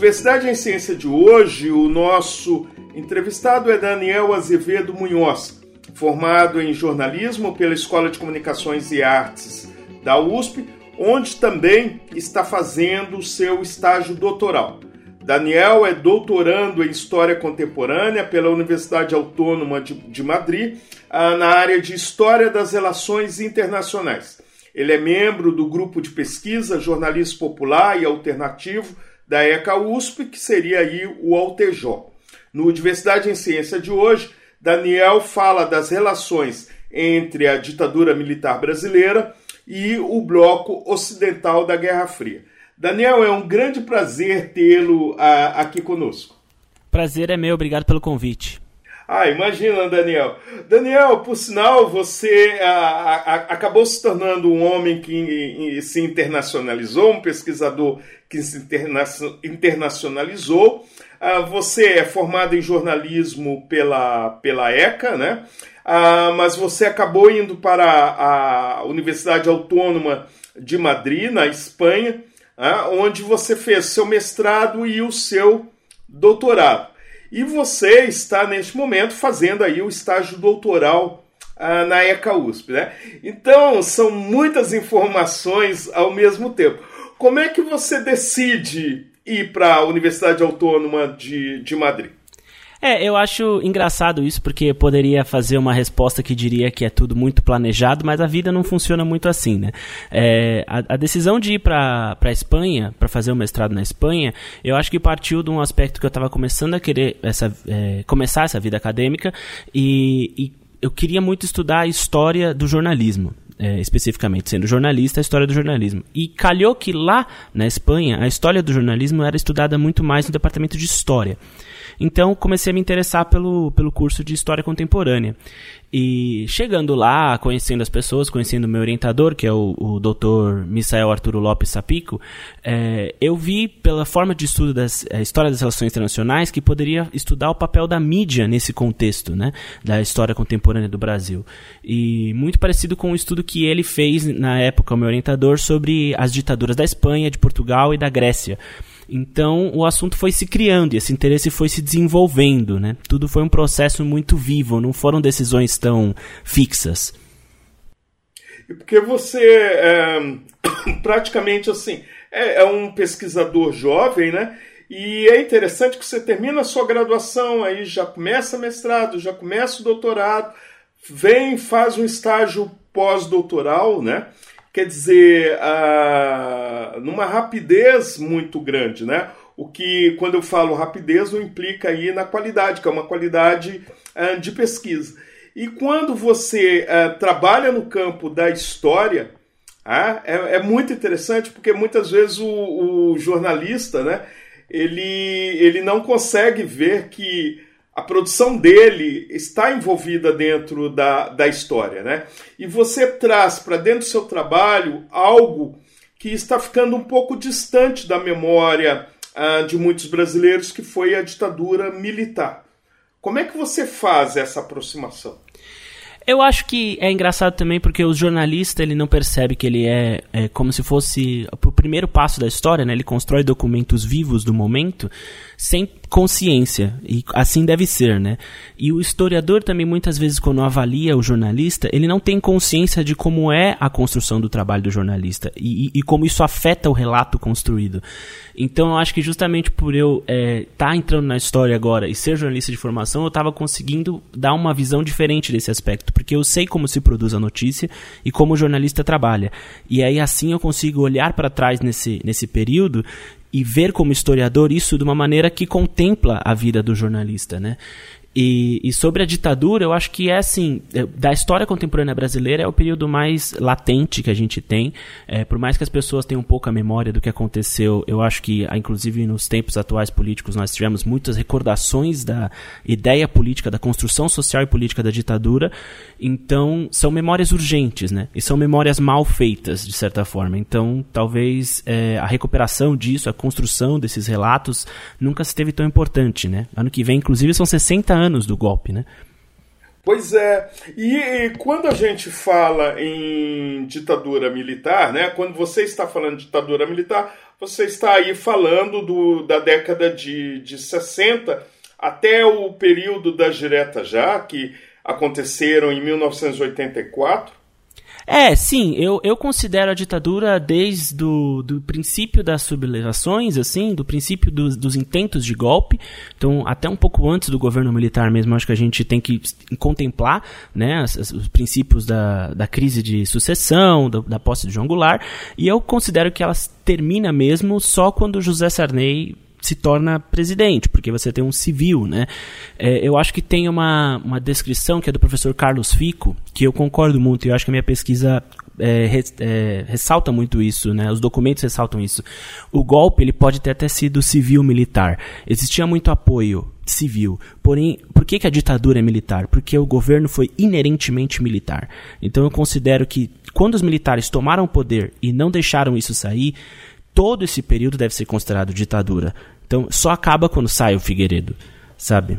Diversidade em Ciência de hoje, o nosso entrevistado é Daniel Azevedo Munhoz, formado em jornalismo pela Escola de Comunicações e Artes da USP, onde também está fazendo o seu estágio doutoral. Daniel é doutorando em História Contemporânea pela Universidade Autônoma de, de Madrid, ah, na área de História das Relações Internacionais. Ele é membro do grupo de pesquisa Jornalismo Popular e Alternativo da ECA USP, que seria aí o Altejó. No Diversidade em Ciência de hoje, Daniel fala das relações entre a ditadura militar brasileira e o bloco ocidental da Guerra Fria. Daniel, é um grande prazer tê-lo uh, aqui conosco. Prazer é meu, obrigado pelo convite. Ah, imagina, Daniel. Daniel, por sinal, você uh, uh, acabou se tornando um homem que se internacionalizou, um pesquisador que se interna internacionalizou. você é formado em jornalismo pela, pela ECA, né? mas você acabou indo para a Universidade Autônoma de Madrid, na Espanha, onde você fez seu mestrado e o seu doutorado. E você está, neste momento, fazendo aí o estágio doutoral ah, na ECA USP. Né? Então, são muitas informações ao mesmo tempo. Como é que você decide ir para a Universidade Autônoma de, de Madrid? É, eu acho engraçado isso, porque poderia fazer uma resposta que diria que é tudo muito planejado, mas a vida não funciona muito assim, né? É, a, a, decisão de ir para a Espanha, para fazer o mestrado na Espanha, eu acho que partiu de um aspecto que eu estava começando a querer essa, é, começar essa vida acadêmica e, e eu queria muito estudar a história do jornalismo. É, especificamente, sendo jornalista, a história do jornalismo. E calhou que lá na Espanha, a história do jornalismo era estudada muito mais no departamento de história. Então comecei a me interessar pelo, pelo curso de História Contemporânea. E chegando lá, conhecendo as pessoas, conhecendo o meu orientador, que é o, o Dr. Misael Arturo Lopes Sapico, é, eu vi pela forma de estudo da é, história das relações internacionais que poderia estudar o papel da mídia nesse contexto, né, da história contemporânea do Brasil. E muito parecido com o estudo que ele fez na época, o meu orientador, sobre as ditaduras da Espanha, de Portugal e da Grécia. Então o assunto foi se criando e esse interesse foi se desenvolvendo, né? Tudo foi um processo muito vivo, não foram decisões tão fixas. Porque você é, praticamente assim é, é, um pesquisador jovem, né? E é interessante que você termina a sua graduação, aí já começa mestrado, já começa o doutorado, vem, faz um estágio pós-doutoral, né? Quer dizer, uh, numa rapidez muito grande, né? O que, quando eu falo rapidez, implica aí na qualidade, que é uma qualidade uh, de pesquisa. E quando você uh, trabalha no campo da história, ah, é, é, muito interessante porque muitas vezes o, o jornalista, né, ele, ele não consegue ver que a produção dele está envolvida dentro da, da história, né? E você traz para dentro do seu trabalho algo que está ficando um pouco distante da memória ah, de muitos brasileiros, que foi a ditadura militar. Como é que você faz essa aproximação? Eu acho que é engraçado também porque o jornalista ele não percebe que ele é, é como se fosse o primeiro passo da história, né? Ele constrói documentos vivos do momento sem consciência e assim deve ser, né? E o historiador também muitas vezes quando avalia o jornalista, ele não tem consciência de como é a construção do trabalho do jornalista e, e, como isso afeta o relato construído. Então eu acho que justamente por eu estar é, tá entrando na história agora e ser jornalista de formação, eu estava conseguindo dar uma visão diferente desse aspecto, porque eu sei como se produz a notícia e como o jornalista trabalha. E aí assim eu consigo olhar para trás nesse, nesse período e ver como historiador isso de uma maneira que contempla a vida do jornalista, né? E, e, sobre a ditadura, eu acho que é assim, é, da história contemporânea brasileira é o período mais latente que a gente tem. É, por mais que as pessoas tenham pouca memória do que aconteceu, eu acho que, ah, inclusive nos tempos atuais políticos, nós tivemos muitas recordações da ideia política, da construção social e política da ditadura. Então, são memórias urgentes, né? E são memórias mal feitas, de certa forma. Então, talvez é, a recuperação disso, a construção desses relatos, nunca esteve tão importante, né? Ano que vem, inclusive, são 60 anos do golpe, né? Pois é. E, e, quando a gente fala em ditadura militar, né? Quando você está falando de ditadura militar, você está aí falando do, da década de, de 60 até o período das diretas já, que aconteceram em 1984. É, sim, eu, eu considero a ditadura desde do, do princípio das sublevações, assim, do princípio dos, dos intentos de golpe, então até um pouco antes do governo militar mesmo, acho que a gente tem que contemplar, né, os, os princípios da, da crise de sucessão, da, da posse de João Goulart, e eu considero que ela termina mesmo só quando José Sarney se torna presidente, porque você tem um civil, né? É, eu acho que tem uma, uma descrição que é do professor Carlos Fico, que eu concordo muito, e eu acho que a minha pesquisa é, res, é, ressalta muito isso, né? Os documentos ressaltam isso. O golpe ele pode ter até sido civil-militar. Existia muito apoio civil. Porém, por que, que a ditadura é militar? Porque o governo foi inerentemente militar. Então eu considero que quando os militares tomaram o poder e não deixaram isso sair, todo esse período deve ser considerado ditadura. Então, só acaba quando sai o Figueiredo, sabe?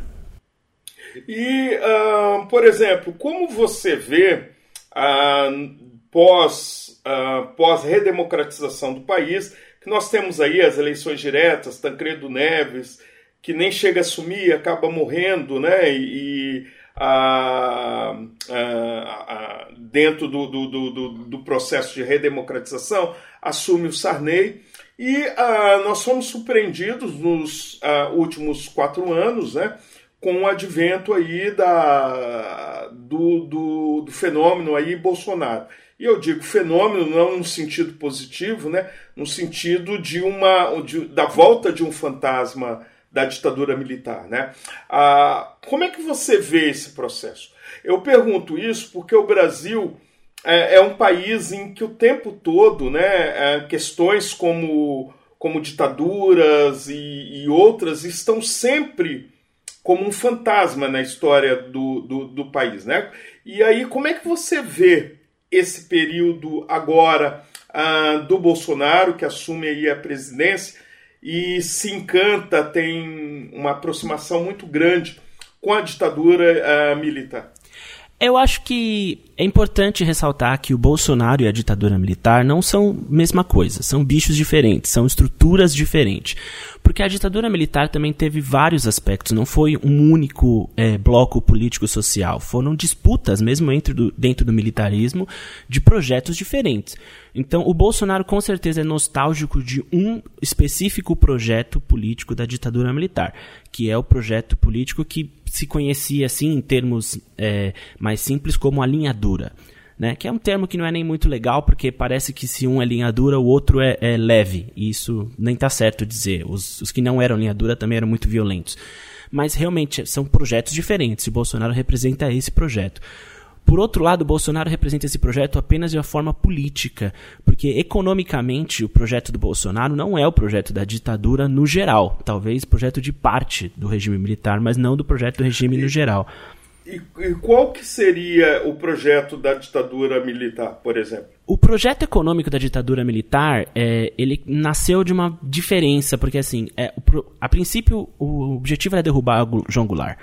E, uh, por exemplo, como você vê uh, pós, uh, pós redemocratização do país, que nós temos aí as eleições diretas, Tancredo Neves, que nem chega a assumir, acaba morrendo, né? E, dentro do, do, do, do, processo de redemocratização, assume o Sarney. E uh, nós fomos surpreendidos nos uh, últimos quatro anos né, com o advento aí da, do, do, do, fenômeno aí Bolsonaro. E eu digo fenômeno não no sentido positivo, né, no sentido de uma, de, da volta de um fantasma da ditadura militar. Né? Ah, como é que você vê esse processo? Eu pergunto isso porque o Brasil é, é um país em que o tempo todo né, é, questões como, como ditaduras e, e, outras estão sempre como um fantasma na história do, do, do país. Né? E aí, como é que você vê esse período agora ah, do Bolsonaro, que assume aí a presidência e se encanta, tem uma aproximação muito grande com a ditadura ah, militar? Eu acho que é importante ressaltar que o Bolsonaro e a ditadura militar não são a mesma coisa, são bichos diferentes, são estruturas diferentes. Porque a ditadura militar também teve vários aspectos, não foi um único é, bloco político-social, foram disputas, mesmo do, dentro do militarismo, de projetos diferentes. Então, o Bolsonaro com certeza é nostálgico de um específico projeto político da ditadura militar, que é o projeto político que se conhecia assim em termos é, mais simples como a linha dura. Né? Que é um termo que não é nem muito legal, porque parece que se um é linha dura, o outro é, é leve. E isso nem está certo dizer. Os, os que não eram linha dura também eram muito violentos. Mas realmente são projetos diferentes. E Bolsonaro representa esse projeto. Por outro lado, Bolsonaro representa esse projeto apenas de uma forma política, porque economicamente o projeto do Bolsonaro não é o projeto da ditadura no geral, talvez projeto de parte do regime militar, mas não do projeto do regime no geral. E, e, qual que seria o projeto da ditadura militar, por exemplo? O projeto econômico da ditadura militar, é, ele nasceu de uma diferença, porque assim, é, a princípio o objetivo era derrubar João Goulart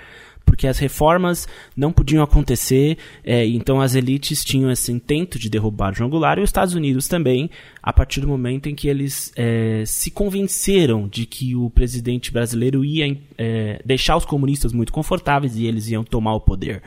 porque as reformas não podiam acontecer, é, então as elites tinham esse intento de derrubar João Goulart e os Estados Unidos também, a partir do momento em que eles é, se convenceram de que o presidente brasileiro ia é, deixar os comunistas muito confortáveis e eles iam tomar o poder.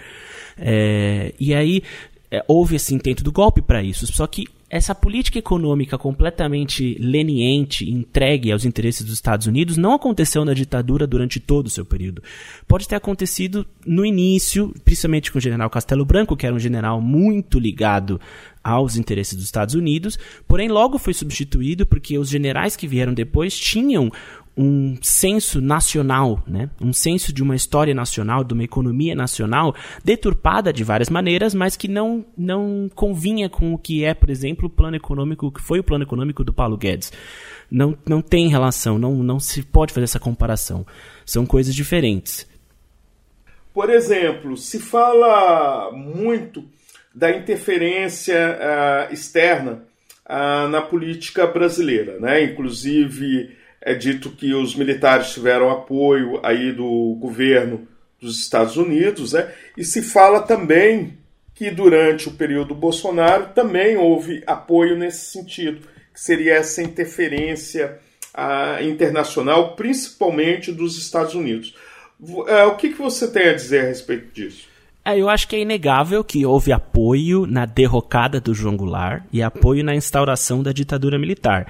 É, e aí é, houve esse intento do golpe para isso, só que essa política econômica completamente leniente, entregue aos interesses dos Estados Unidos, não aconteceu na ditadura durante todo o seu período. Pode ter acontecido no início, principalmente com o general Castelo Branco, que era um general muito ligado aos interesses dos Estados Unidos, porém logo foi substituído porque os generais que vieram depois tinham um senso nacional, né? um senso de uma história nacional, de uma economia nacional, deturpada de várias maneiras, mas que não, não convinha com o que é, por exemplo, o plano econômico, que foi o plano econômico do Paulo Guedes. Não, não tem relação, não, não se pode fazer essa comparação. São coisas diferentes. Por exemplo, se fala muito da interferência uh, externa uh, na política brasileira, né? Inclusive é dito que os militares tiveram apoio aí do governo dos Estados Unidos, né? E se fala também que durante o período Bolsonaro também houve apoio nesse sentido, que seria essa interferência uh, internacional, principalmente dos Estados Unidos. Uh, o que, que você tem a dizer a respeito disso? É, eu acho que é inegável que houve apoio na derrocada do João Goulart e apoio na instauração da ditadura militar.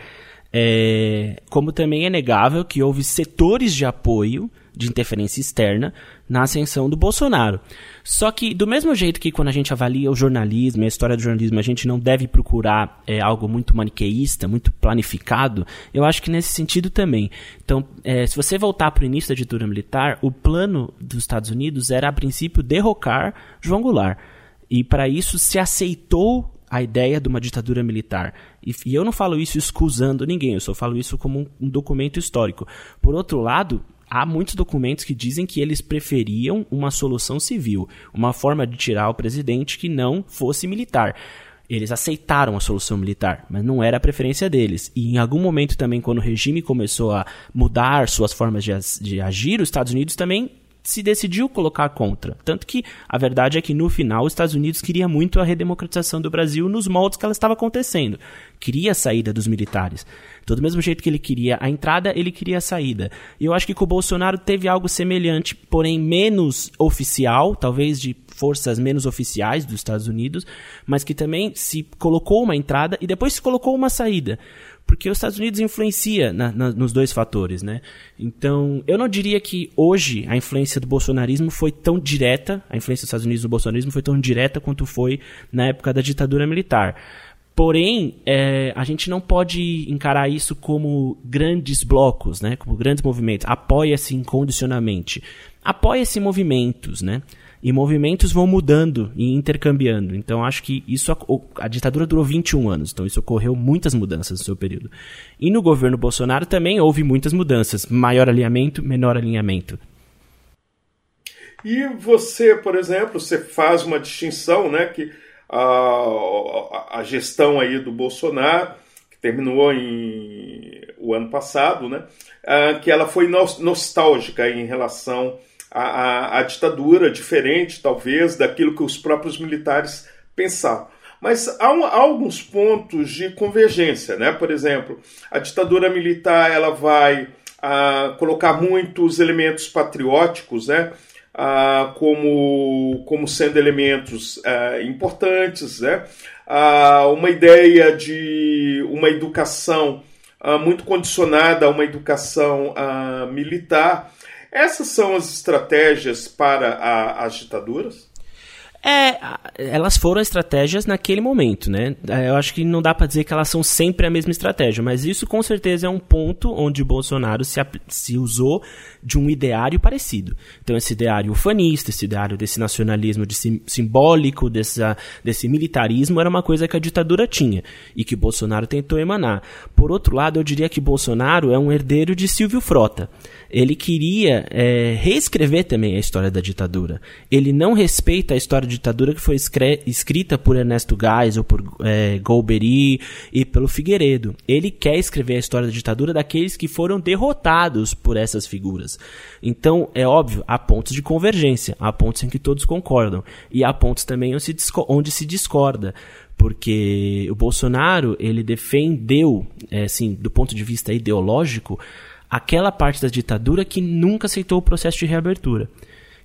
É, como também é negável que houve setores de apoio de interferência externa na ascensão do Bolsonaro. Só que, do mesmo jeito que quando a gente avalia o jornalismo, a história do jornalismo, a gente não deve procurar é, algo muito maniqueísta, muito planificado, eu acho que nesse sentido também. Então, é, se você voltar para o início da ditadura militar, o plano dos Estados Unidos era, a princípio, derrocar João Goulart. E para isso se aceitou a ideia de uma ditadura militar. E, e, eu não falo isso excusando ninguém, eu só falo isso como um, um documento histórico. Por outro lado, há muitos documentos que dizem que eles preferiam uma solução civil, uma forma de tirar o presidente que não fosse militar. Eles aceitaram a solução militar, mas não era a preferência deles. E em algum momento também, quando o regime começou a mudar suas formas de, de agir, os Estados Unidos também se decidiu colocar contra. Tanto que a verdade é que no final os Estados Unidos queria muito a redemocratização do Brasil nos moldes que ela estava acontecendo. Queria a saída dos militares. Então, do mesmo jeito que ele queria a entrada, ele queria a saída. E eu acho que com o Bolsonaro teve algo semelhante, porém menos oficial, talvez de forças menos oficiais dos Estados Unidos, mas que também se colocou uma entrada e depois se colocou uma saída porque os Estados Unidos influencia na, na, nos dois fatores, né? Então, eu não diria que hoje a influência do bolsonarismo foi tão direta, a influência dos Estados Unidos no bolsonarismo foi tão direta quanto foi na época da ditadura militar. Porém, é, a gente não pode encarar isso como grandes blocos, né? Como grandes movimentos. Apoia-se incondicionalmente. Apoia-se movimentos, né? E movimentos vão mudando e intercambiando. Então acho que isso a, ditadura durou 21 anos, então isso ocorreu muitas mudanças no seu período. E no governo Bolsonaro também houve muitas mudanças, maior alinhamento, menor alinhamento. E você, por exemplo, você faz uma distinção, né, que a, a gestão aí do Bolsonaro, que terminou em o ano passado, né, ah, que ela foi nostálgica em relação a, a, a ditadura, diferente talvez daquilo que os próprios militares pensavam. Mas há, um, há, alguns pontos de convergência, né? Por exemplo, a ditadura militar ela vai ah, colocar muitos elementos patrióticos, né? Ah, como, como sendo elementos ah, importantes, né? Ah, uma ideia de uma educação muito condicionada a uma educação militar essas são as estratégias para as ditaduras? É, elas foram estratégias naquele momento, né? É, eu acho que não dá para dizer que elas são sempre a mesma estratégia, mas isso com certeza é um ponto onde o Bolsonaro se, se usou de um ideário parecido. Então, esse ideário ufanista, esse ideário desse nacionalismo de sim, simbólico, desse, desse militarismo, era uma coisa que a ditadura tinha e que Bolsonaro tentou emanar. Por outro lado, eu diria que Bolsonaro é um herdeiro de Silvio Frota ele queria é, reescrever também a história da ditadura. Ele não respeita a história ditadura que foi escrita por Ernesto ou por é, Golbery e pelo Figueiredo. Ele quer escrever a história da ditadura daqueles que foram derrotados por essas figuras. Então, é óbvio, há pontos de convergência, há pontos em que todos concordam e há pontos também onde se, onde se discorda porque o Bolsonaro ele defendeu, é, assim, do ponto de vista ideológico, aquela parte da ditadura que nunca aceitou o processo de reabertura,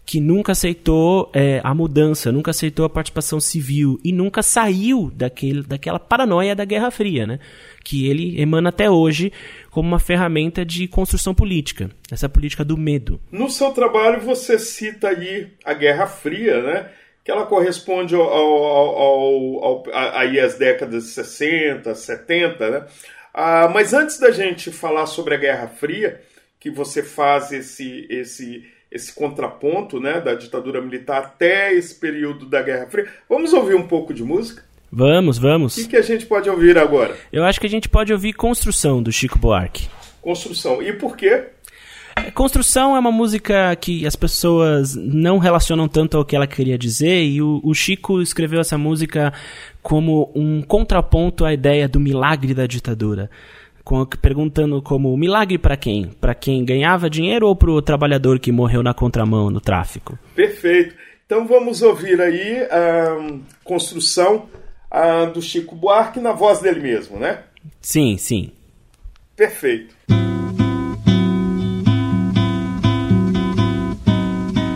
que nunca aceitou é, a mudança, nunca aceitou a participação civil e nunca saiu daquele, daquela paranoia da Guerra Fria, né? que ele emana até hoje como uma ferramenta de construção política, essa política do medo. No seu trabalho você cita aí a Guerra Fria, né? que ela corresponde ao, ao, ao, aí às décadas de 60, 70, né? Ah, mas antes da gente falar sobre a Guerra Fria, que você faz esse, esse, esse contraponto né, da ditadura militar até esse período da Guerra Fria. Vamos ouvir um pouco de música? Vamos, vamos. O que, que a gente pode ouvir agora? Eu acho que a gente pode ouvir Construção, do Chico Buarque. Construção. E por quê? Construção é uma música que as pessoas não relacionam tanto ao que ela queria dizer, e o, o, Chico escreveu essa música como um contraponto à ideia do milagre da ditadura. Com, perguntando como milagre para quem? Para quem ganhava dinheiro ou para o trabalhador que morreu na contramão no tráfico? Perfeito. Então vamos ouvir aí a construção do Chico Buarque na voz dele mesmo, né? Sim, sim. Perfeito.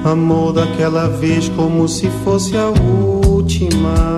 Amor daquela vez como se fosse a última.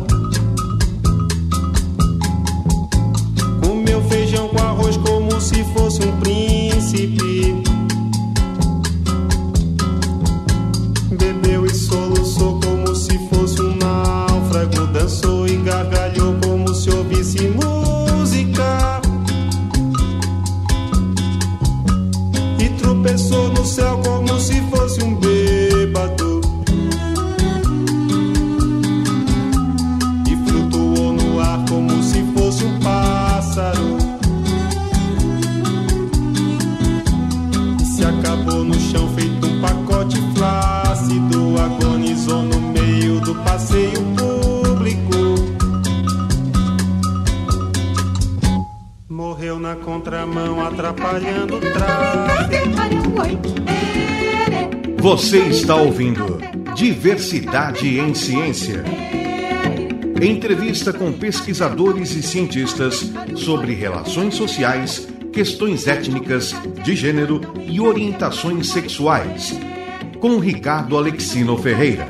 recipe. Contramão, atrapalhando o tráfego. Você está ouvindo Diversidade em Ciência. Entrevista com pesquisadores e cientistas sobre relações sociais questões étnicas, de gênero e orientações sexuais. Com Ricardo Alexino Ferreira.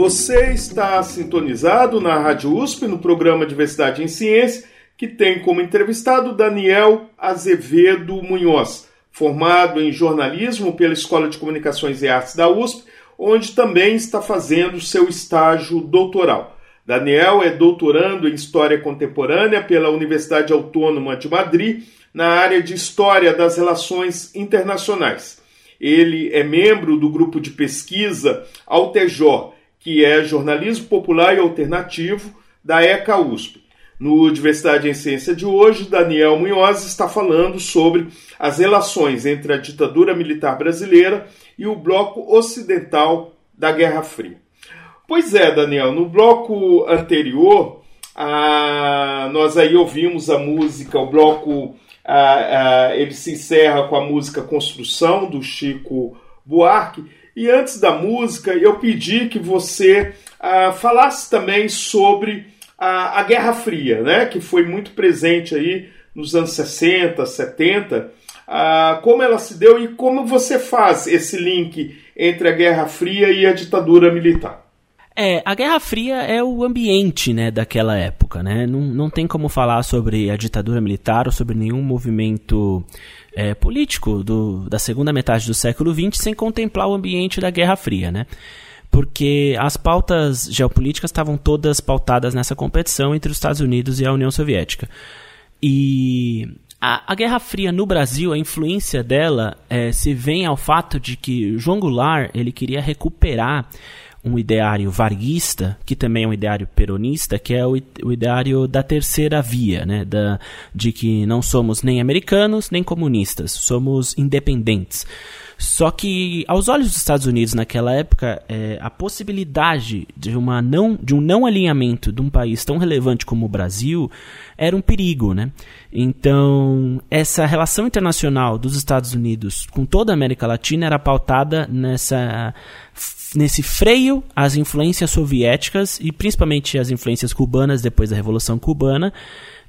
Você está sintonizado na Rádio USP no programa Diversidade em Ciência, que tem como entrevistado Daniel Azevedo Munhoz, formado em jornalismo pela Escola de Comunicações e Artes da USP, onde também está fazendo seu estágio doutoral. Daniel é doutorando em História Contemporânea pela Universidade Autônoma de Madrid, na área de História das Relações Internacionais. Ele é membro do grupo de pesquisa Altejó, que é jornalismo popular e alternativo da ECA USP. No Diversidade em Ciência de hoje, Daniel Munhoz está falando sobre as relações entre a ditadura militar brasileira e o bloco ocidental da Guerra Fria. Pois é, Daniel, no bloco anterior, ah, nós aí ouvimos a música, o bloco ah, ah, ele se encerra com a música Construção, do Chico Buarque, e antes da música eu pedi que você falasse também sobre a, a Guerra Fria, né, que foi muito presente aí nos anos 60, 70, como ela se deu e como você faz esse link entre a Guerra Fria e a ditadura militar. É, a Guerra Fria é o ambiente, né, daquela época, né? Não, não tem como falar sobre a ditadura militar ou sobre nenhum movimento é, político do, da segunda metade do século XX sem contemplar o ambiente da Guerra Fria, né? Porque as pautas geopolíticas estavam todas pautadas nessa competição entre os Estados Unidos e a União Soviética. E a, a, Guerra Fria no Brasil, a influência dela é, se vem ao fato de que João Goulart ele queria recuperar um ideário varguista, que também é um ideário peronista, que é o, ideário da terceira via, né? da, de que não somos nem americanos nem comunistas, somos independentes. Só que, aos olhos dos Estados Unidos naquela época, é, a possibilidade de, uma não, de um não alinhamento de um país tão relevante como o Brasil era um perigo, né? Então, essa relação internacional dos Estados Unidos com toda a América Latina era pautada nessa nesse freio às influências soviéticas e principalmente as influências cubanas depois da Revolução Cubana.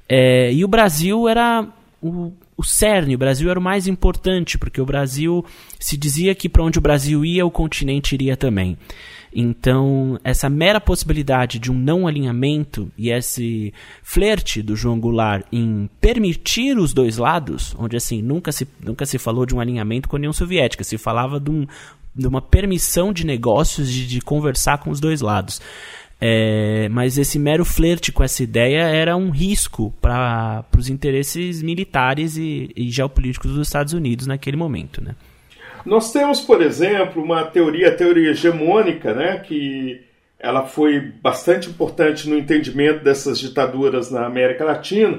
É, e o Brasil era o, o cerne, o Brasil era o mais importante, porque o Brasil se dizia que para onde o Brasil ia, o continente iria também. Então, essa mera possibilidade de um não alinhamento e esse flerte do João Goulart em permitir os dois lados, onde assim nunca se, nunca se falou de um alinhamento com a União Soviética, se falava de, um, de uma permissão de negócios, de, de conversar com os dois lados. É, mas esse mero flerte com essa ideia era um risco para os interesses militares e, e, geopolíticos dos Estados Unidos naquele momento. Né? Nós temos, por exemplo, uma teoria, a teoria hegemônica, né, que ela foi bastante importante no entendimento dessas ditaduras na América Latina,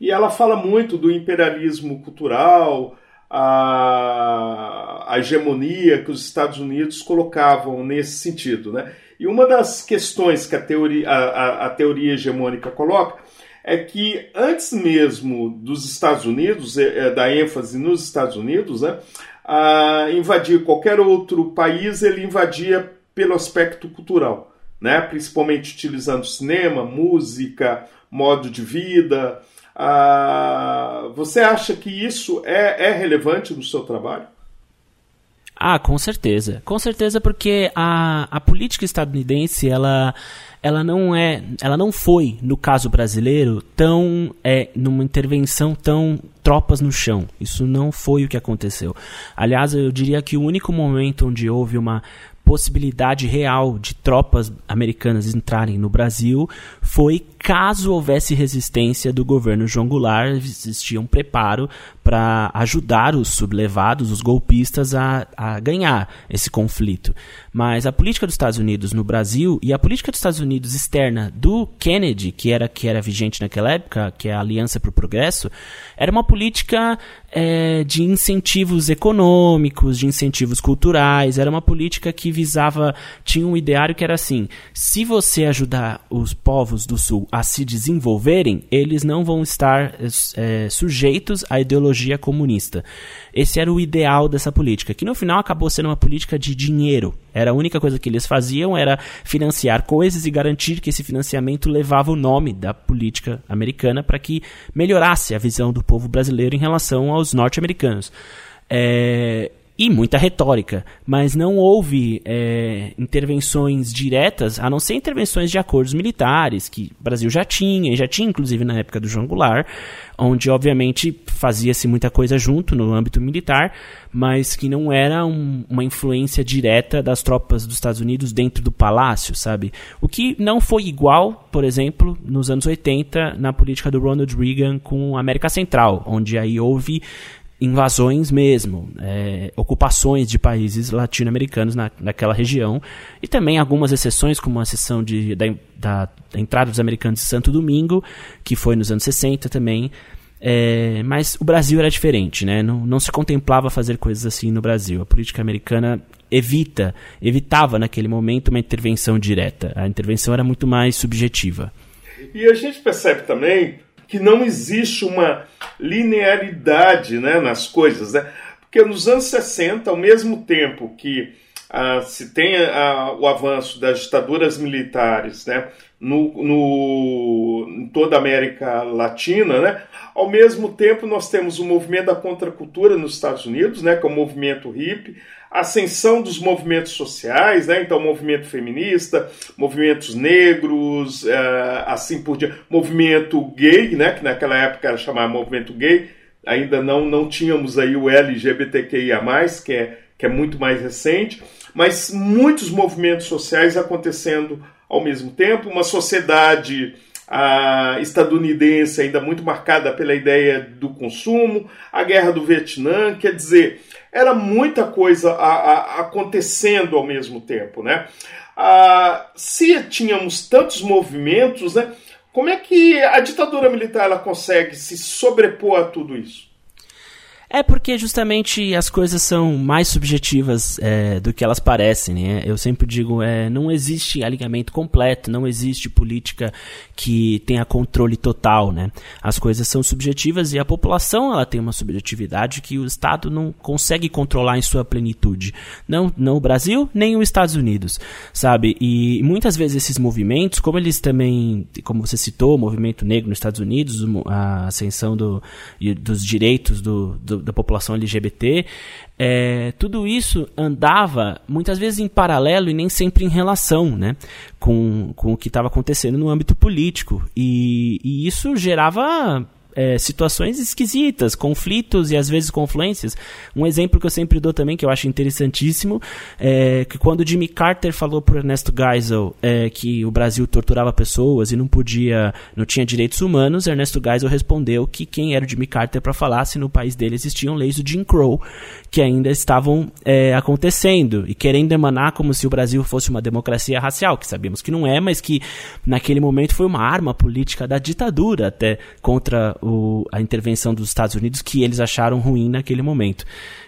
e ela fala muito do imperialismo cultural, a, a hegemonia que os Estados Unidos colocavam nesse sentido. Né? E uma das questões que a teoria, a, a teoria hegemônica coloca é que antes mesmo dos Estados Unidos, é, é, da ênfase nos Estados Unidos, né, a invadir qualquer outro país, ele invadia pelo aspecto cultural, né, principalmente utilizando cinema, música, modo de vida. Ah, você acha que isso é, é relevante no seu trabalho? Ah, com certeza. Com certeza porque a, a política estadunidense, ela, ela não é, ela não foi, no caso brasileiro, tão é, numa intervenção tão tropas no chão. Isso não foi o que aconteceu. Aliás, eu diria que o único momento onde houve uma possibilidade real de tropas americanas entrarem no Brasil foi caso houvesse resistência do governo João Goulart, existia um preparo para ajudar os sublevados, os golpistas, a, a ganhar esse conflito. Mas a política dos Estados Unidos no Brasil e a política dos Estados Unidos externa do Kennedy, que era, que era vigente naquela época, que é a Aliança para o Progresso, era uma política é, de incentivos econômicos, de incentivos culturais, era uma política que visava, tinha um ideário que era assim: se você ajudar os povos do Sul a se desenvolverem, eles não vão estar é, sujeitos à ideologia comunista. Esse era o ideal dessa política, que no final acabou sendo uma política de dinheiro. Era a única coisa que eles faziam era financiar coisas e garantir que esse financiamento levava o nome da política americana para que melhorasse a visão do povo brasileiro em relação aos norte-americanos. É, e muita retórica, mas não houve é, intervenções diretas, a não ser intervenções de acordos militares, que o Brasil já tinha, e já tinha inclusive na época do João Goulart, onde obviamente fazia-se muita coisa junto no âmbito militar, mas que não era um, uma influência direta das tropas dos Estados Unidos dentro do palácio, sabe? O que não foi igual, por exemplo, nos anos 80, na política do Ronald Reagan com a América Central, onde aí houve invasões mesmo, é, ocupações de países latino-americanos na, naquela região, e também algumas exceções, como a exceção de, da, da, da, entrada dos americanos em Santo Domingo, que foi nos anos 60 também. É, mas o Brasil era diferente, né? não, não se contemplava fazer coisas assim no Brasil. A política americana evita, evitava naquele momento uma intervenção direta. A intervenção era muito mais subjetiva. E a gente percebe também que não existe uma linearidade né, nas coisas. Né? Porque nos anos 60, ao mesmo tempo que ah, se tem ah, o avanço das ditaduras militares né, no, no, em toda a América Latina, né, ao mesmo tempo nós temos o movimento da contracultura nos Estados Unidos, né, que é o movimento hippie, ascensão dos movimentos sociais, né? então movimento feminista, movimentos negros, é, assim por diante, movimento gay, né? que naquela época era chamado movimento gay, ainda não, não tínhamos aí o LGBTQIA+, que é, que é muito mais recente, mas muitos movimentos sociais acontecendo ao mesmo tempo, uma sociedade a estadunidense ainda muito marcada pela ideia do consumo, a guerra do Vietnã, quer dizer, era muita coisa a, a, acontecendo ao mesmo tempo, né? Se tínhamos tantos movimentos, né? Como é que a ditadura militar ela consegue se sobrepor a tudo isso? É porque justamente as coisas são mais subjetivas é, do que elas parecem, né? Eu sempre digo, é, não existe alinhamento completo, não existe política que tenha controle total, né? As coisas são subjetivas e a população ela tem uma subjetividade que o Estado não consegue controlar em sua plenitude. Não, não o Brasil, nem os Estados Unidos, sabe? E muitas vezes esses movimentos, como eles também, como você citou, o movimento negro nos Estados Unidos, a ascensão do, dos direitos do, do da população LGBT, é, tudo isso andava muitas vezes em paralelo e nem sempre em relação né, com, com o que estava acontecendo no âmbito político. E, e isso gerava é, situações esquisitas, conflitos e às vezes confluências. Um exemplo que eu sempre dou também, que eu acho interessantíssimo, é que quando Jimmy Carter falou para Ernesto Geisel é, que o Brasil torturava pessoas e não podia, não tinha direitos humanos, Ernesto Geisel respondeu que quem era o Jimmy Carter para falar se no país dele existiam leis do Jim Crow que ainda estavam é, acontecendo e querendo emanar como se o Brasil fosse uma democracia racial, que sabemos que não é, mas que naquele momento foi uma arma política da ditadura até contra o, a intervenção dos Estados Unidos que eles acharam ruim naquele momento.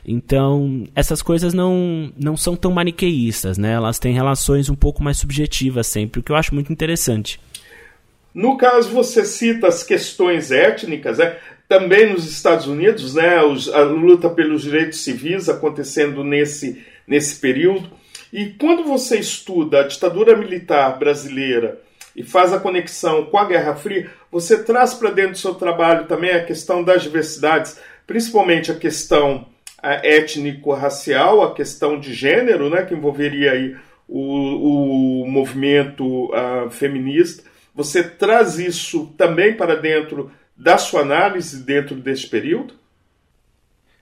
Então, essas coisas não, não são tão maniqueístas, né? Elas têm relações um pouco mais subjetivas sempre, o que eu acho muito interessante. No caso, você cita as questões étnicas, né? Também nos Estados Unidos, né? a luta pelos direitos civis acontecendo nesse, nesse período. E quando você estuda a ditadura militar brasileira e faz a conexão com a Guerra Fria, você traz para dentro do seu trabalho também a questão das diversidades, principalmente a questão étnico-racial, a questão de gênero, né, que envolveria aí o, o movimento uh, feminista. Você traz isso também para dentro da sua análise dentro desse período?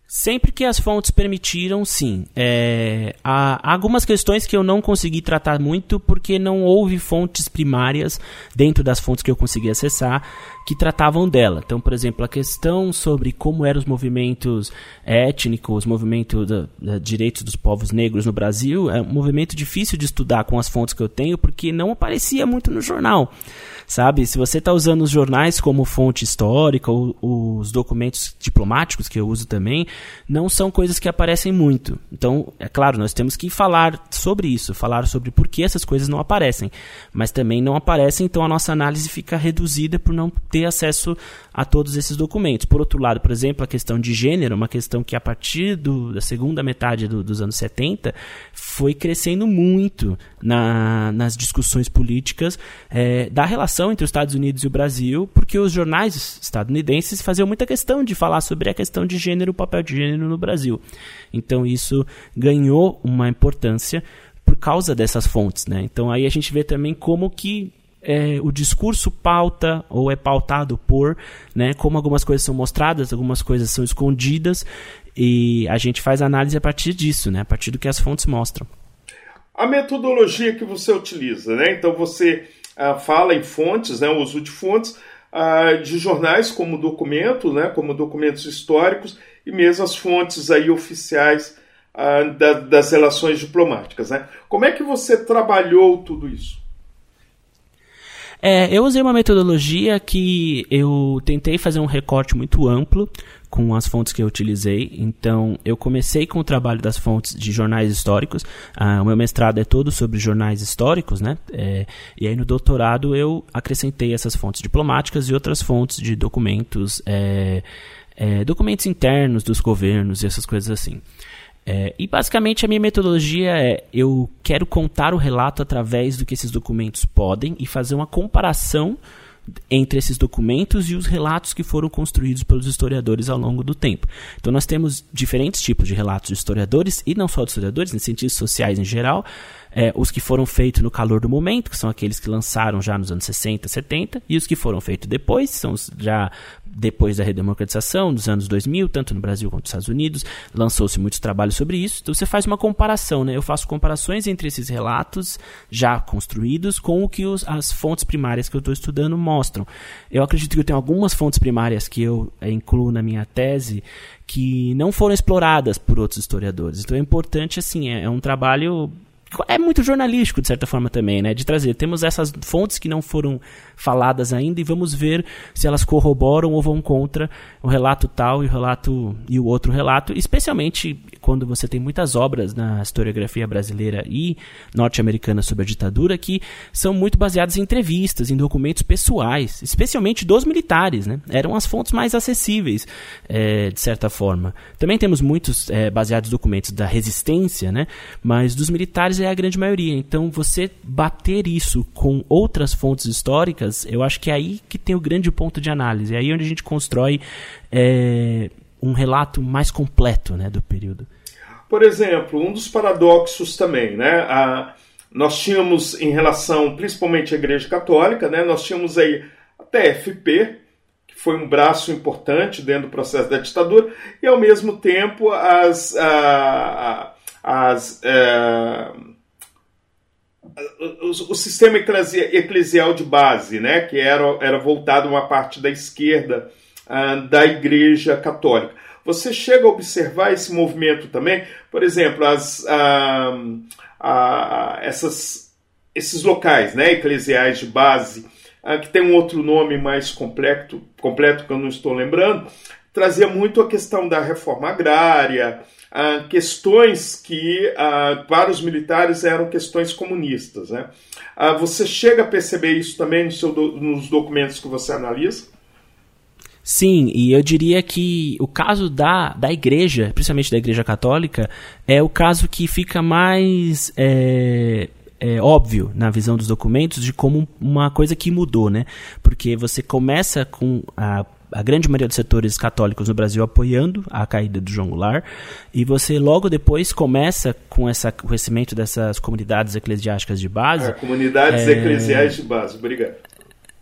Sempre que as fontes permitiram, sim. É, há algumas questões que eu não consegui tratar muito porque não houve fontes primárias dentro das fontes que eu consegui acessar que tratavam dela. Então, por exemplo, a questão sobre como eram os movimentos étnicos, os movimentos direitos dos povos negros no Brasil, é um movimento difícil de estudar com as fontes que eu tenho porque não aparecia muito no jornal sabe? Se você está usando os jornais como fonte histórica, ou, os documentos diplomáticos que eu uso também, não são coisas que aparecem muito. Então, é claro, nós temos que falar sobre isso, falar sobre por que essas coisas não aparecem, mas também não aparecem, então a nossa análise fica reduzida por não ter acesso a todos esses documentos. Por outro lado, por exemplo, a questão de gênero, uma questão que a partir do, da segunda metade do, dos anos 70 foi crescendo muito na, nas discussões políticas é, da relação entre os Estados Unidos e o Brasil, porque os jornais estadunidenses faziam muita questão de falar sobre a questão de gênero, o papel de gênero no Brasil. Então isso ganhou uma importância por causa dessas fontes, né? Então aí a gente vê também como que é, o discurso pauta ou é pautado por, né? Como algumas coisas são mostradas, algumas coisas são escondidas e a gente faz análise a partir disso, né? A partir do que as fontes mostram a metodologia que você utiliza, né? Então você ah, fala em fontes, né? O uso de fontes ah, de jornais como documento, né? Como documentos históricos e mesmo as fontes aí oficiais ah, da, das relações diplomáticas, né? Como é que você trabalhou tudo isso? É, eu usei uma metodologia que eu tentei fazer um recorte muito amplo com as fontes que eu utilizei. Então, eu comecei com o trabalho das fontes de jornais históricos. Ah, o meu mestrado é todo sobre jornais históricos, né? É, e aí no doutorado eu acrescentei essas fontes diplomáticas e outras fontes de documentos, é, é, documentos internos dos governos e essas coisas assim. É, e basicamente a minha metodologia é: eu quero contar o relato através do que esses documentos podem e fazer uma comparação entre esses documentos e os relatos que foram construídos pelos historiadores ao longo do tempo. Então nós temos diferentes tipos de relatos de historiadores, e não só de historiadores, em cientistas sociais em geral, é, os que foram feitos no calor do momento, que são aqueles que lançaram já nos anos 60, 70, e os que foram feitos depois, são já depois da redemocratização, dos anos 2000, tanto no Brasil quanto nos Estados Unidos, lançou-se muitos trabalhos sobre isso. Então você faz uma comparação, né? Eu faço comparações entre esses relatos já construídos com o que os, as fontes primárias que eu estou estudando mostram. Eu acredito que eu tenho algumas fontes primárias que eu é, incluo na minha tese que não foram exploradas por outros historiadores. Então é importante, assim, é, é um trabalho é muito jornalístico, de certa forma, também, né? De trazer. Temos essas fontes que não foram faladas ainda e vamos ver se elas corroboram ou vão contra o relato tal e o relato e o outro relato, especialmente quando você tem muitas obras na historiografia brasileira e norte-americana sobre a ditadura que são muito baseadas em entrevistas, em documentos pessoais, especialmente dos militares, né? Eram as fontes mais acessíveis, é, de certa forma. Também temos muitos é, baseados documentos da resistência, né? Mas dos militares é a grande maioria. Então, você bater isso com outras fontes históricas, eu acho que é aí que tem o grande ponto de análise. É aí onde a gente constrói é, um relato mais completo né, do período. Por exemplo, um dos paradoxos também, né? A, nós tínhamos em relação principalmente à Igreja Católica, né? Nós tínhamos aí a TFP, que foi um braço importante dentro do processo da ditadura, e ao mesmo tempo as, a, as é, o, o, sistema eclesial de base, né, que era, era voltado uma parte da esquerda uh, da Igreja Católica. Você chega a observar esse movimento também, por exemplo, as, uh, uh, essas, esses locais né, eclesiais de base, que tem um outro nome mais completo, completo que eu não estou lembrando, trazia muito a questão da reforma agrária, ah, questões que ah, para os militares eram questões comunistas. Né? Ah, você chega a perceber isso também no seu, nos documentos que você analisa? Sim, e eu diria que o caso da, da igreja, principalmente da igreja católica, é o caso que fica mais é, é, óbvio na visão dos documentos de como uma coisa que mudou, né? Porque você começa com a a grande maioria dos setores católicos no Brasil apoiando a caída do João Goulart, e você logo depois começa com esse crescimento dessas comunidades eclesiásticas de base. É, comunidades é, eclesiais de base, obrigado.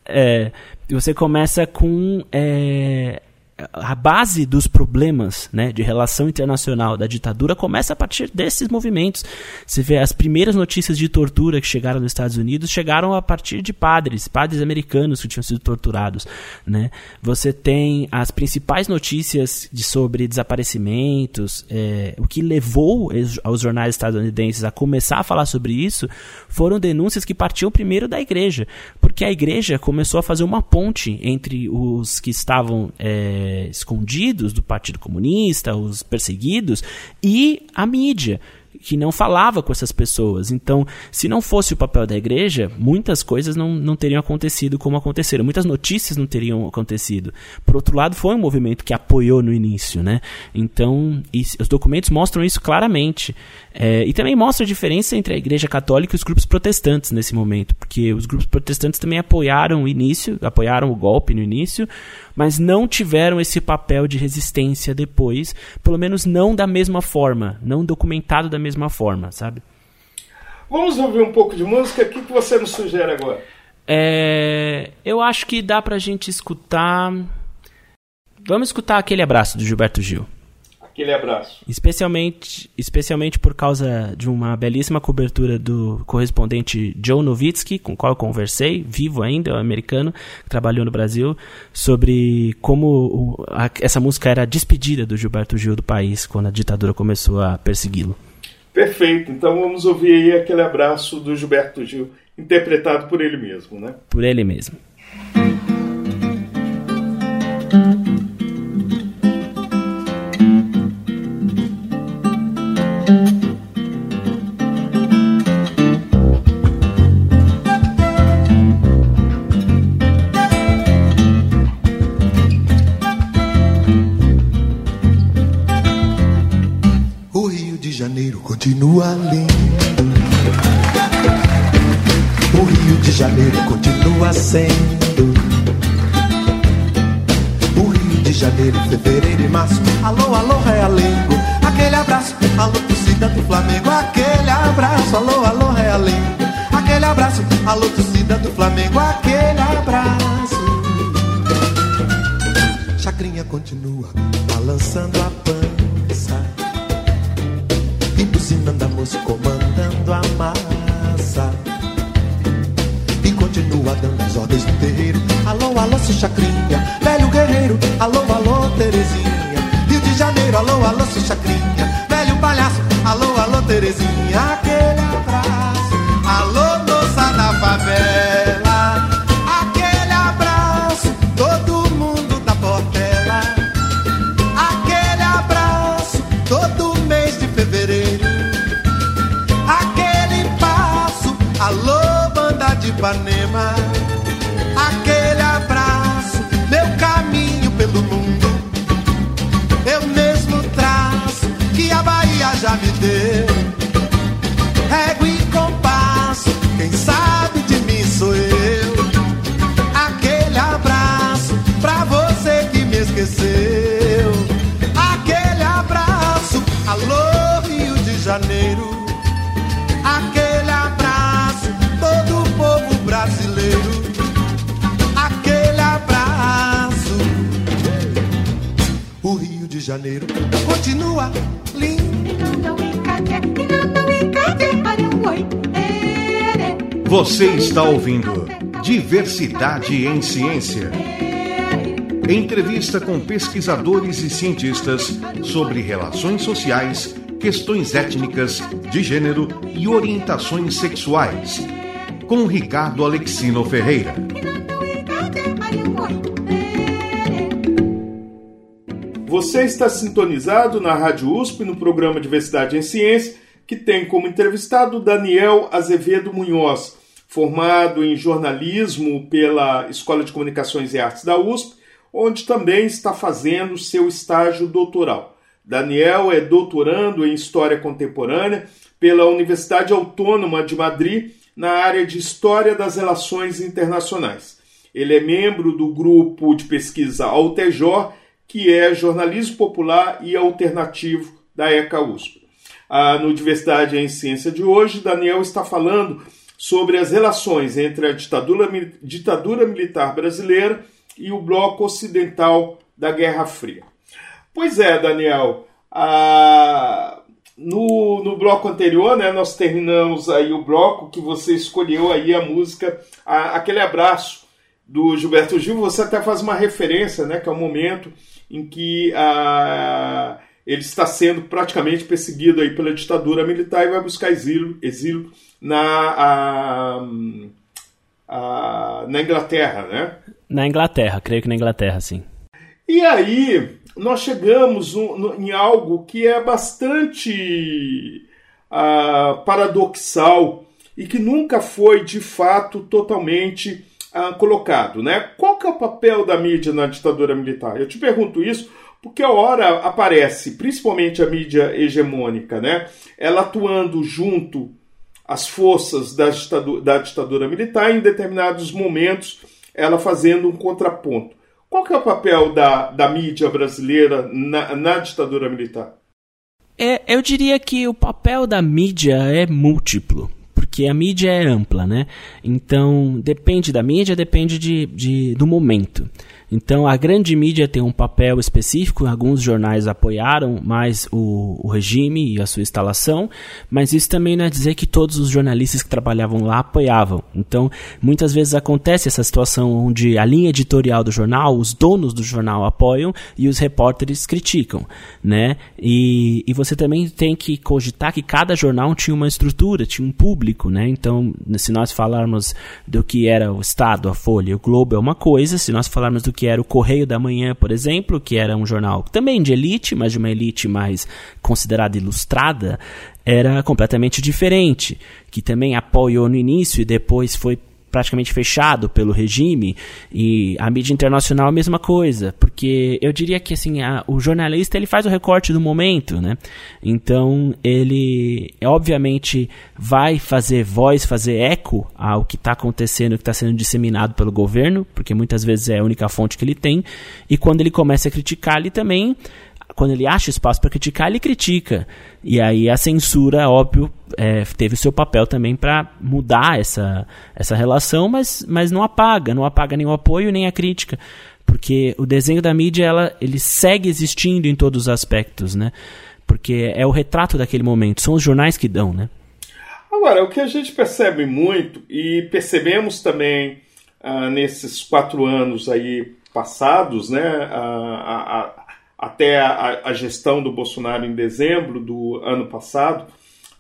É, você começa com é, a base dos problemas né, de relação internacional da ditadura começa a partir desses movimentos. Você vê as primeiras notícias de tortura que chegaram nos Estados Unidos chegaram a partir de padres, padres americanos que tinham sido torturados. Né? Você tem as principais notícias de, sobre desaparecimentos, é, o que levou aos jornais estadunidenses a começar a falar sobre isso foram denúncias que partiam primeiro da igreja, porque a igreja começou a fazer uma ponte entre os que estavam. É, escondidos do Partido Comunista, os perseguidos, e a mídia que não falava com essas pessoas. Então, se não fosse o papel da igreja, muitas coisas não, não teriam acontecido como aconteceram. Muitas notícias não teriam acontecido. Por outro lado, foi um movimento que apoiou no início, né? Então, os documentos mostram isso claramente. É, e também mostra a diferença entre a igreja católica e os grupos protestantes nesse momento, porque os grupos protestantes também apoiaram o início, apoiaram o golpe no início, mas não tiveram esse papel de resistência depois, pelo menos não da mesma forma, não documentado da mesma forma, sabe? Vamos ouvir um pouco de música. O que, você nos sugere agora? É, eu acho que dá pra gente escutar. Vamos escutar aquele abraço do Gilberto Gil. Aquele abraço. Especialmente, especialmente por causa de uma belíssima cobertura do correspondente Joe Novitsky, com o qual eu conversei, vivo ainda, é um americano, que trabalhou no Brasil, sobre como a, essa música era a despedida do Gilberto Gil do país, quando a ditadura começou a persegui-lo. Perfeito, então vamos ouvir aí aquele abraço do Gilberto Gil, interpretado por ele mesmo, né? Por ele mesmo. Continua lindo. O Rio de Janeiro continua sendo. O Rio de Janeiro, fevereiro e março. Alô, alô, realengo. Aquele abraço, alô, torcida do Flamengo. Aquele abraço, alô, alô, realengo. Aquele abraço, alô, torcida do Flamengo. Aquele abraço. Chacrinha continua balançando a Comandando a massa. E continua dando as ordens do terreiro. Alô, alô, seu chacrinha Velho guerreiro, alô, alô, Terezinha Rio de Janeiro, alô, alô, seu chacrinha Velho palhaço, alô, alô, Terezinha Aquele Janeiro continua lindo. Você está ouvindo Diversidade em Ciência. Entrevista com pesquisadores e cientistas sobre relações sociais, questões étnicas, de gênero e orientações sexuais. Com Ricardo Alexino Ferreira. Você está sintonizado na Rádio USP no programa Diversidade em Ciência, que tem como entrevistado Daniel Azevedo Munhoz, formado em jornalismo pela Escola de Comunicações e Artes da USP, onde também está fazendo seu estágio doutoral. Daniel é doutorando em História Contemporânea pela Universidade Autônoma de Madrid, na área de História das Relações Internacionais. Ele é membro do grupo de pesquisa Altejor, que é jornalismo popular e alternativo da ECA USP. Ah, no Diversidade em Ciência de hoje, Daniel está falando sobre as relações entre a ditadura, ditadura militar brasileira e o bloco ocidental da Guerra Fria. Pois é, Daniel, ah, no, no bloco anterior, né, nós terminamos aí o bloco que você escolheu aí a música a, Aquele Abraço do Gilberto Gil. Você até faz uma referência, né, que é o momento em que a, ele está sendo praticamente perseguido aí pela ditadura militar e vai buscar exílio, exílio na, a, a, na Inglaterra, né? Na Inglaterra, creio que na Inglaterra, sim. E aí nós chegamos no, no, em algo que é bastante uh, paradoxal e que nunca foi de fato totalmente uh, colocado, né? Qual que é o papel da mídia na ditadura militar? Eu te pergunto isso porque a hora aparece, principalmente a mídia hegemônica, né? Ela atuando junto às forças da ditadura, da ditadura militar em determinados momentos, ela fazendo um contraponto. Qual que é o papel da, da mídia brasileira na, na ditadura militar? É, eu diria que o papel da mídia é múltiplo porque a mídia é ampla, né? Então, depende da mídia, depende de, de, do momento. Então, a grande mídia tem um papel específico, alguns jornais apoiaram mais o, o, regime e a sua instalação, mas isso também não é dizer que todos os jornalistas que trabalhavam lá apoiavam. Então, muitas vezes acontece essa situação onde a linha editorial do jornal, os donos do jornal apoiam e os repórteres criticam, né? E, e você também tem que cogitar que cada jornal tinha uma estrutura, tinha um público, né? Então, se nós falarmos do que era o Estado, a Folha, o Globo é uma coisa, se nós falarmos do que era o Correio da Manhã, por exemplo, que era um jornal também de elite, mas de uma elite mais considerada ilustrada, era completamente diferente, que também apoiou no início e depois foi praticamente fechado pelo regime e a mídia internacional a mesma coisa, porque eu diria que assim, a, o jornalista ele faz o recorte do momento, né? Então ele obviamente vai fazer voz, fazer eco ao que está acontecendo, que está sendo disseminado pelo governo, porque muitas vezes é a única fonte que ele tem, e quando ele começa a criticar, ele também quando ele acha espaço para criticar, ele critica. E aí a censura, óbvio, é, teve o seu papel também para mudar essa, essa relação, mas, mas não apaga, não apaga nem o apoio nem a crítica. Porque o desenho da mídia, ela, ele segue existindo em todos os aspectos, né? Porque é o retrato daquele momento, são os jornais que dão, né? Agora, o que a gente percebe muito, e percebemos também ah, nesses quatro anos aí passados, né? a, até a, a, gestão do Bolsonaro em dezembro do ano passado,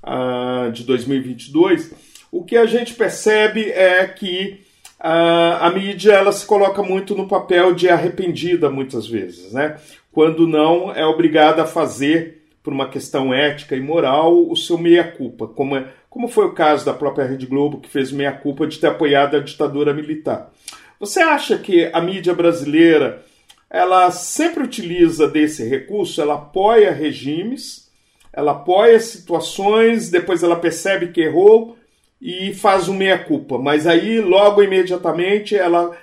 uh, de 2022, o que a gente percebe é que uh, a mídia ela se coloca muito no papel de arrependida muitas vezes, né? quando não é obrigada a fazer, por uma questão ética e moral, o seu meia-culpa, como, é, como foi o caso da própria Rede Globo, que fez meia-culpa de ter apoiado a ditadura militar. Você acha que a mídia brasileira ela sempre utiliza desse recurso, ela apoia regimes, ela apoia situações, depois ela percebe que errou e faz um meia-culpa. Mas aí, logo imediatamente, ela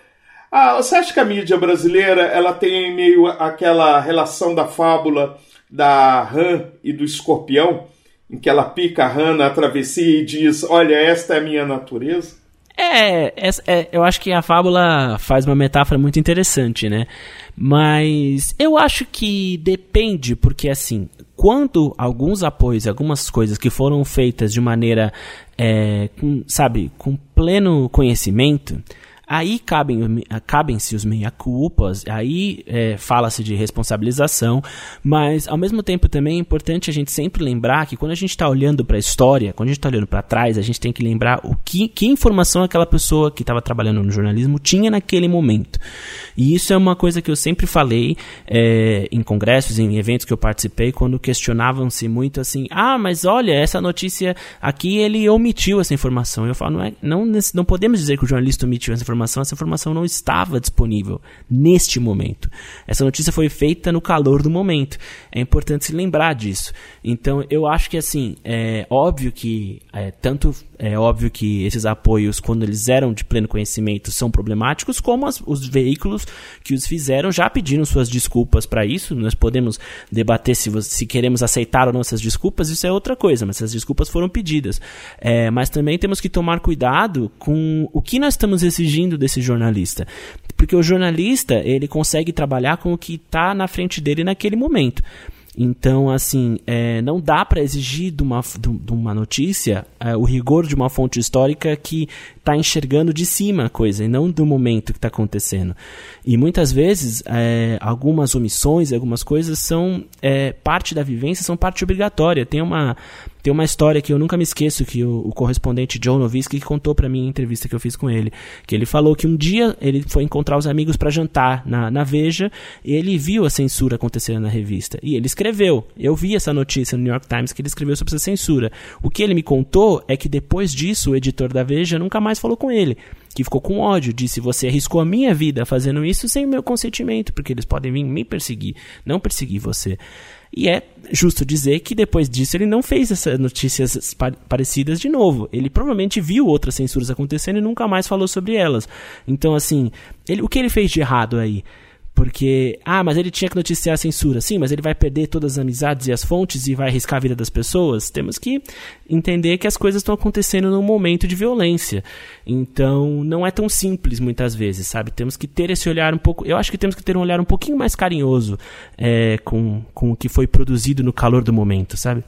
Ah, você acha que a mídia brasileira ela tem meio aquela relação da fábula da rã e do escorpião, em que ela pica a rã na travessia e diz: Olha, esta é a minha natureza? É, é, é, eu acho que a fábula faz uma metáfora muito interessante, né? Mas eu acho que depende, porque assim, quando alguns apoios, algumas coisas que foram feitas de maneira, é, com, sabe, com pleno conhecimento, Aí cabem, cabem-se os meia-culpas, aí é, fala-se de responsabilização, mas ao mesmo tempo também é importante a gente sempre lembrar que quando a gente está olhando para a história, quando a gente está olhando para trás, a gente tem que lembrar o que, que informação aquela pessoa que estava trabalhando no jornalismo tinha naquele momento. E isso é uma coisa que eu sempre falei é, em congressos, em eventos que eu participei, quando questionavam-se muito assim: ah, mas olha, essa notícia aqui ele omitiu essa informação. Eu falo, não, é, não, não podemos dizer que o jornalista omitiu essa informação informação, essa informação não estava disponível neste momento. Essa notícia foi feita no calor do momento. É importante se lembrar disso. Então, eu acho que assim, é óbvio que é, tanto é óbvio que esses apoios, quando eles eram de pleno conhecimento, são problemáticos, como as, os veículos que os fizeram já pediram suas desculpas para isso. Nós podemos debater se, se, queremos aceitar ou não essas desculpas, isso é outra coisa, mas essas desculpas foram pedidas. É, mas também temos que tomar cuidado com o que nós estamos exigindo desse jornalista. Porque o jornalista, ele consegue trabalhar com o que está na frente dele naquele momento. Então, assim, é, não dá para exigir de uma, de uma notícia é, o rigor de uma fonte histórica que está enxergando de cima a coisa e não do momento que está acontecendo. E muitas vezes, é, algumas omissões, algumas coisas são é, parte da vivência, são parte obrigatória. Tem uma, tem uma história que eu nunca me esqueço que o, o correspondente John Novinsky contou para mim em entrevista que eu fiz com ele, que ele falou que um dia ele foi encontrar os amigos para jantar na, na Veja e ele viu a censura acontecendo na revista e ele escreveu. Eu vi essa notícia no New York Times que ele escreveu sobre essa censura. O que ele me contou é que depois disso o editor da Veja nunca mais falou com ele que ficou com ódio, disse: Você arriscou a minha vida fazendo isso sem meu consentimento, porque eles podem vir me perseguir, não perseguir você. E é justo dizer que depois disso ele não fez essas notícias parecidas de novo. Ele provavelmente viu outras censuras acontecendo e nunca mais falou sobre elas. Então, assim, ele, o que ele fez de errado aí? Porque, ah, mas ele tinha que noticiar a censura. Sim, mas ele vai perder todas as amizades e as fontes e vai arriscar a vida das pessoas. Temos que entender que as coisas estão acontecendo num momento de violência. Então, não é tão simples muitas vezes, sabe? Temos que ter esse olhar um pouco. Eu acho que temos que ter um olhar um pouquinho mais carinhoso é, com, com o que foi produzido no calor do momento, sabe?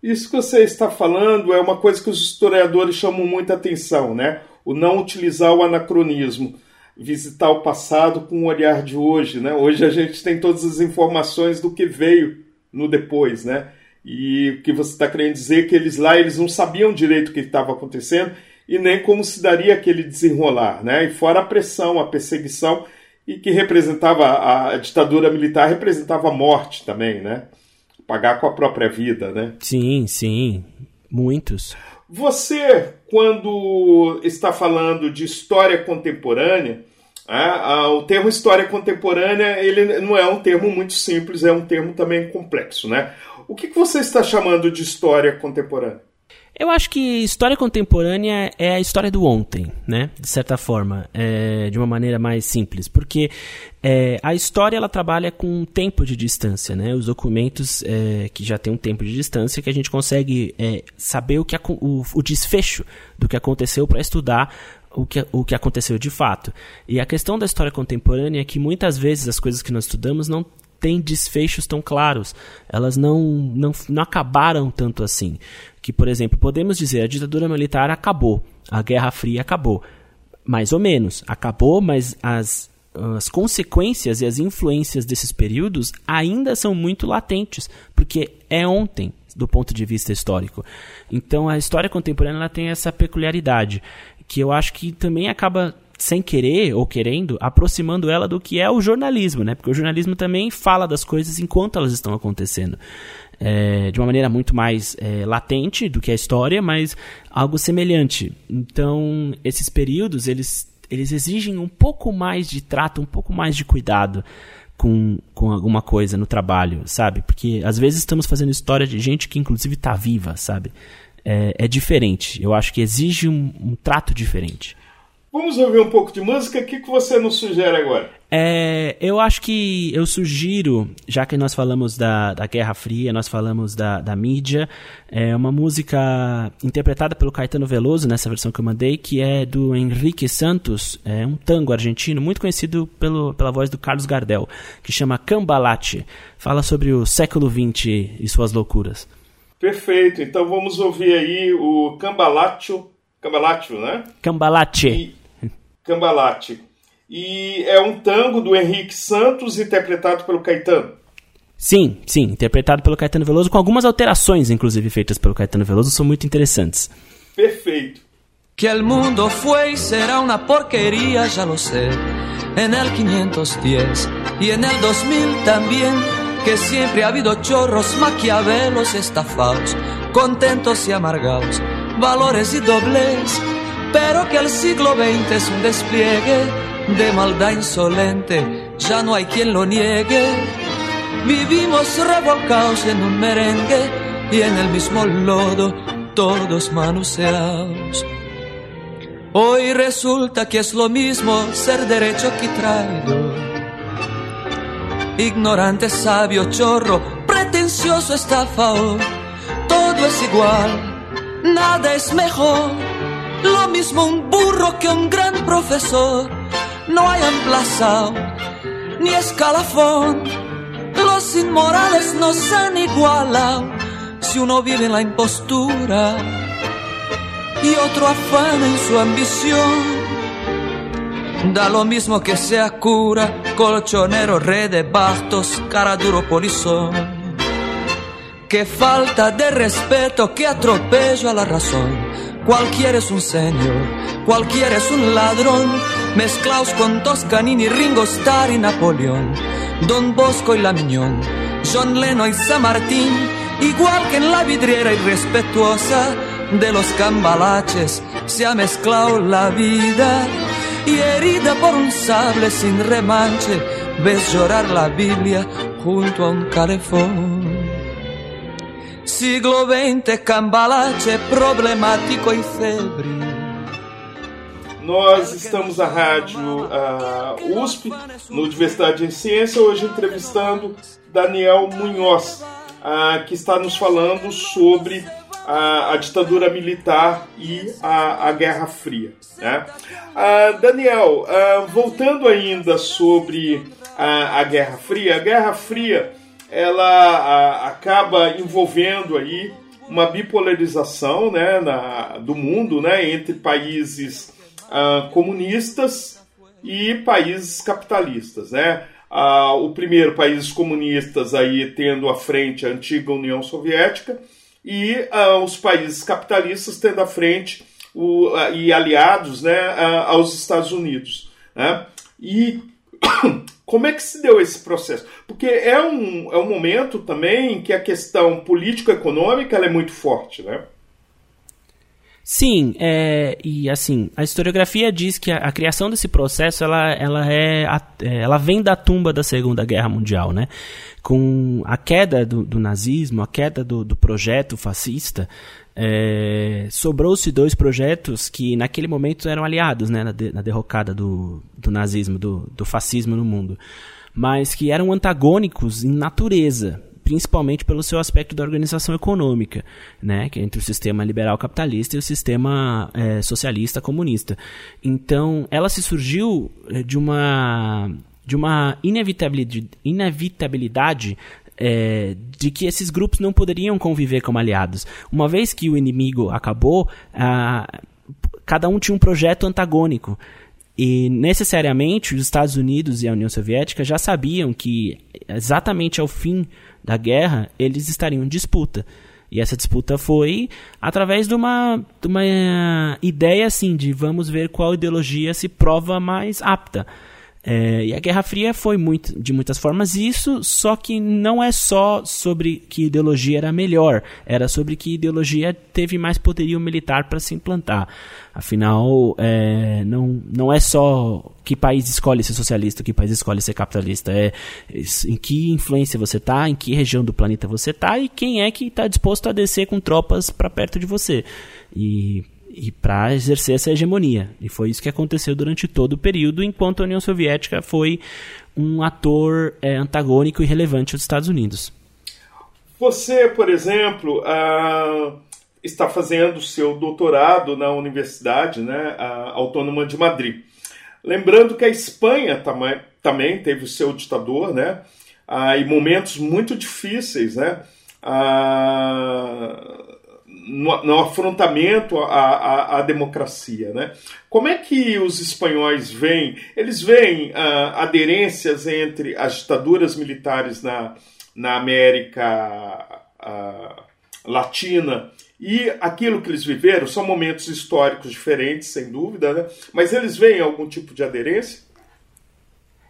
Isso que você está falando é uma coisa que os historiadores chamam muita atenção, né? O não utilizar o anacronismo visitar o passado com o olhar de hoje, né? Hoje a gente tem todas as informações do que veio no depois, né? E o que você está querendo dizer é que eles lá eles não sabiam direito o que estava acontecendo e nem como se daria aquele desenrolar, né? E fora a pressão, a perseguição e que representava a, a ditadura militar representava a morte também, né? Pagar com a própria vida, né? Sim, sim, muitos. Você, quando está falando de história contemporânea, é, o termo história contemporânea ele não é um termo muito simples, é um termo também complexo. Né? O que, que você está chamando de história contemporânea? Eu acho que história contemporânea é a história do ontem, né? De certa forma, é, de uma maneira mais simples, porque é, a história ela trabalha com um tempo de distância, né? Os documentos é, que já tem um tempo de distância que a gente consegue é, saber o que o, o desfecho do que aconteceu para estudar o que, o que aconteceu de fato. E a questão da história contemporânea é que muitas vezes as coisas que nós estudamos não têm desfechos tão claros. Elas não, não, não acabaram tanto assim. Que, por exemplo, podemos dizer a ditadura militar acabou, a Guerra Fria acabou. Mais ou menos. Acabou, mas as, as consequências e as influências desses períodos ainda são muito latentes, porque é ontem, do ponto de vista histórico. Então a história contemporânea ela tem essa peculiaridade, que eu acho que também acaba sem querer ou querendo, aproximando ela do que é o jornalismo, né? Porque o jornalismo também fala das coisas enquanto elas estão acontecendo. É, de uma maneira muito mais é, latente do que a história, mas algo semelhante. Então, esses períodos, eles, eles exigem um pouco mais de trato, um pouco mais de cuidado com, com alguma coisa no trabalho, sabe? Porque às vezes estamos fazendo história de gente que inclusive está viva, sabe? É, é, diferente. Eu acho que exige um, um trato diferente. Vamos ouvir um pouco de música. O que, que você nos sugere agora? É, eu acho que eu sugiro, já que nós falamos da, da Guerra Fria, nós falamos da, da mídia, é uma música interpretada pelo Caetano Veloso, nessa versão que eu mandei, que é do Henrique Santos, é um tango argentino muito conhecido pelo, pela voz do Carlos Gardel, que chama Cambalache. Fala sobre o século XX e suas loucuras. Perfeito, então vamos ouvir aí o Cambalacho, Cambalacho, né? Cambalache. E, Cambalache. E é um tango do Henrique Santos, interpretado pelo Caetano. Sim, sim, interpretado pelo Caetano Veloso, com algumas alterações, inclusive, feitas pelo Caetano Veloso, são muito interessantes. Perfeito. Que el mundo fue y será una porquería, ya lo sé. En el 510 y en el 2000 también, que siempre ha habido chorros, maquiavelos, estafados, contentos y amargados, valores y dobles, pero que el siglo XX es un despliegue de maldad insolente, ya no hay quien lo niegue. Vivimos revolcados en un merengue y en el mismo lodo, todos manoseados. Hoy resulta que es lo mismo ser derecho que traidor. Ignorante, sabio, chorro, pretencioso, estafador. Todo es igual, nada es mejor. Lo mismo un burro que un gran profesor no hay emplazado ni escalafón. Los inmorales nos han igualado si uno vive en la impostura y otro afana en su ambición. Da lo mismo que sea cura, colchonero, red de bastos, cara duro polizón. Qué falta de respeto, qué atropello a la razón. Cualquiera es un señor, cualquiera es un ladrón, mezclaos con Toscanini, Ringo Starr y Napoleón, Don Bosco y La Miñón, John Lennon y San Martín, igual que en la vidriera irrespetuosa de los cambalaches se ha mezclado la vida y herida por un sable sin remanche, ves llorar la Biblia junto a un calefón. Siglo XX, cambalache problemático e febril. Nós estamos na rádio uh, USP, no Universidade de Ciência, hoje entrevistando Daniel Munhoz, uh, que está nos falando sobre a, a ditadura militar e a, a Guerra Fria. Né? Uh, Daniel, voltando ainda sobre a, a Guerra Fria, a Guerra Fria ela acaba envolvendo aí uma bipolarização né, na, do mundo né, entre países uh, comunistas e países capitalistas. Né? Uh, o primeiro, países comunistas aí tendo à frente a antiga União Soviética e uh, os países capitalistas tendo à frente o, e aliados né, aos Estados Unidos. Né? E como é que se deu esse processo? Porque é um, é um momento também que a questão político-econômica é muito forte, né? Sim, é, e assim, a historiografia diz que a, a, criação desse processo ela, ela, é, a, é, ela vem da tumba da Segunda Guerra Mundial, né? Com a queda do, do nazismo, a queda do, do projeto fascista, é, sobrou-se dois projetos que naquele momento eram aliados né, na, de, na derrocada do, do nazismo, do, do fascismo no mundo, mas que eram antagônicos em natureza, principalmente pelo seu aspecto da organização econômica, né, que é entre o sistema liberal capitalista e o sistema é, socialista comunista. Então, ela se surgiu é, de uma de uma inevitabilidade, inevitabilidade é, de que esses grupos não poderiam conviver como aliados. Uma vez que o inimigo acabou, cada um tinha um projeto antagônico. E necessariamente os Estados Unidos e a União Soviética já sabiam que exatamente ao fim da guerra eles estariam em disputa. E essa disputa foi através de uma, de uma ideia assim de vamos ver qual ideologia se prova mais apta. É, e a Guerra Fria foi muito, de muitas formas isso, só que não é só sobre que ideologia era melhor, era sobre que ideologia teve mais poderio militar para se implantar. Afinal, é, não, não é só que país escolhe ser socialista, que país escolhe ser capitalista, é em que influência você está, em que região do planeta você está e quem é que está disposto a descer com tropas para perto de você. E e para exercer essa hegemonia. E foi isso que aconteceu durante todo o período, enquanto a União Soviética foi um ator é, antagônico e relevante aos Estados Unidos. Você, por exemplo, ah, está fazendo seu doutorado na Universidade né, Autônoma de Madrid. Lembrando que a Espanha também, também teve o seu ditador, né? Ah, e momentos muito difíceis, né? Ah, no, no, afrontamento à, à, à, democracia. Né? Como é que os espanhóis veem? Eles veem ah, aderências entre as ditaduras militares na, na América ah, Latina e aquilo que eles viveram. São momentos históricos diferentes, sem dúvida, né? mas eles veem algum tipo de aderência?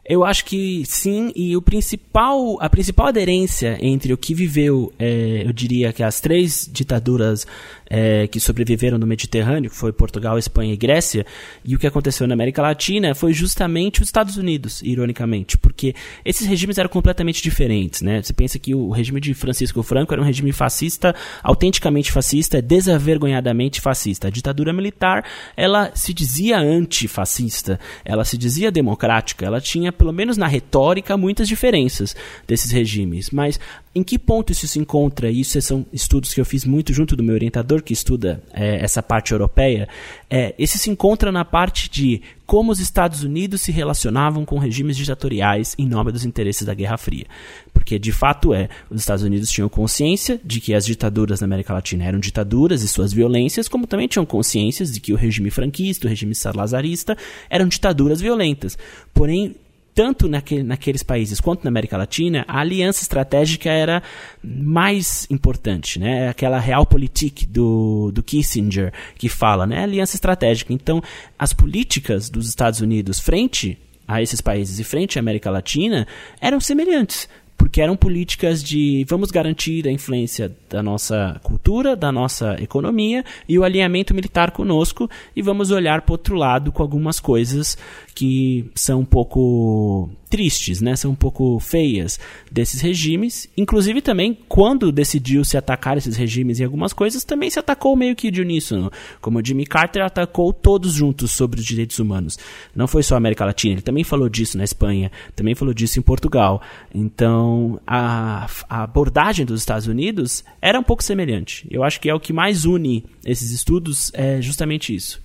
Eu acho que sim, e o principal, a principal aderência entre o que viveu, é, eu diria que as três ditaduras é, que sobreviveram no Mediterrâneo, que foi Portugal, Espanha e Grécia, e o que aconteceu na América Latina foi justamente os Estados Unidos, ironicamente, porque esses regimes eram completamente diferentes, né? Você pensa que o regime de Francisco Franco era um regime fascista, autenticamente fascista, desavergonhadamente fascista. A ditadura militar, ela se dizia antifascista, ela se dizia democrática, ela tinha, pelo menos na retórica, muitas diferenças desses regimes, mas em que ponto isso se encontra? Isso são estudos que eu fiz muito junto do meu orientador que estuda é, essa parte europeia. É, esse se encontra na parte de como os Estados Unidos se relacionavam com regimes ditatoriais em nome dos interesses da Guerra Fria. Porque, de fato, é, os Estados Unidos tinham consciência de que as ditaduras na América Latina eram ditaduras e suas violências, como também tinham consciência de que o regime franquista, o regime salazarista, eram ditaduras violentas. Porém, tanto naquele, naqueles países quanto na América Latina, a aliança estratégica era mais importante, né? Aquela realpolitik do, do Kissinger que fala, né? Aliança estratégica. Então, as políticas dos Estados Unidos frente a esses países e frente à América Latina eram semelhantes porque eram políticas de vamos garantir a influência da nossa cultura, da nossa economia e o alinhamento militar conosco e vamos olhar para outro lado com algumas coisas que são um pouco tristes, né? São um pouco feias desses regimes. Inclusive também quando decidiu se atacar esses regimes em algumas coisas, também se atacou meio que de uníssono. Como Jimmy Carter atacou todos juntos sobre os direitos humanos. Não foi só a América Latina, ele também falou disso na Espanha, também falou disso em Portugal. Então, a, a abordagem dos Estados Unidos era um pouco semelhante. Eu acho que é o que mais une esses estudos é justamente isso.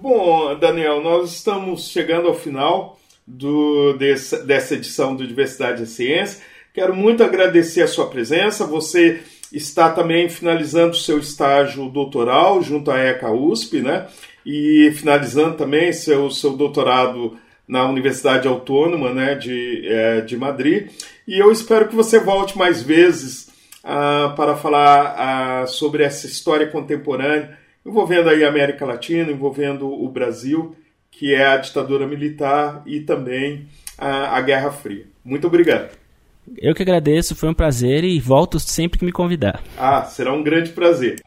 Bom, Daniel, nós estamos chegando ao final do, desse, dessa edição do Diversidade e Ciência. Quero muito agradecer a sua presença. Você está também finalizando seu estágio doutoral junto à ECA USP, né? E finalizando também seu, seu doutorado na Universidade Autônoma né, de, é, de Madrid. E eu espero que você volte mais vezes ah, para falar ah, sobre essa história contemporânea envolvendo aí a América Latina, envolvendo o Brasil que é a ditadura militar e também a, a Guerra Fria. Muito obrigado. Eu que agradeço, foi um prazer e volto sempre que me convidar. Ah, será um grande prazer.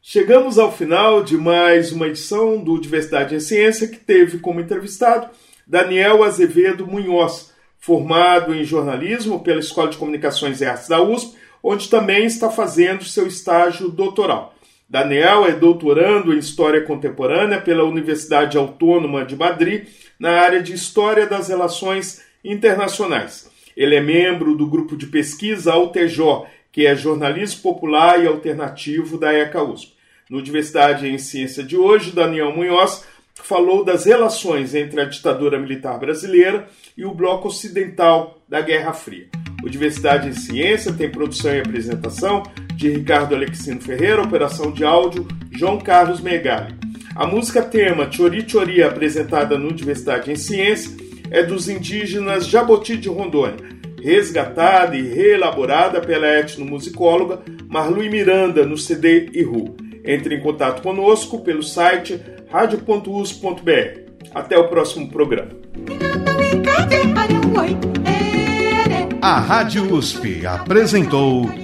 Chegamos ao final de mais uma edição do Diversidade em Ciência, que teve como entrevistado Daniel Azevedo Munhoz, formado em jornalismo pela Escola de Comunicações e Artes da USP, onde também está fazendo seu estágio doutoral. Daniel é doutorando em História Contemporânea pela Universidade Autônoma de Madrid, na área de História das Relações Internacionais. Ele é membro do grupo de pesquisa Altejó, que é jornalismo popular e alternativo da ECA USP. No Diversidade em Ciência de hoje, Daniel Munhoz falou das relações entre a ditadura militar brasileira e o bloco ocidental da Guerra Fria. O Diversidade em Ciência tem produção e apresentação de Ricardo Alexino Ferreira, operação de áudio João Carlos Megali. A música tema Chori Chori, apresentada no Diversidade em Ciência, é dos indígenas Jaboti de Rondônia, resgatada e reelaborada pela etnomusicóloga Marlui Miranda no CD Iru. Entre em contato conosco pelo site radio.us.br. Até o próximo programa. A Rádio USP apresentou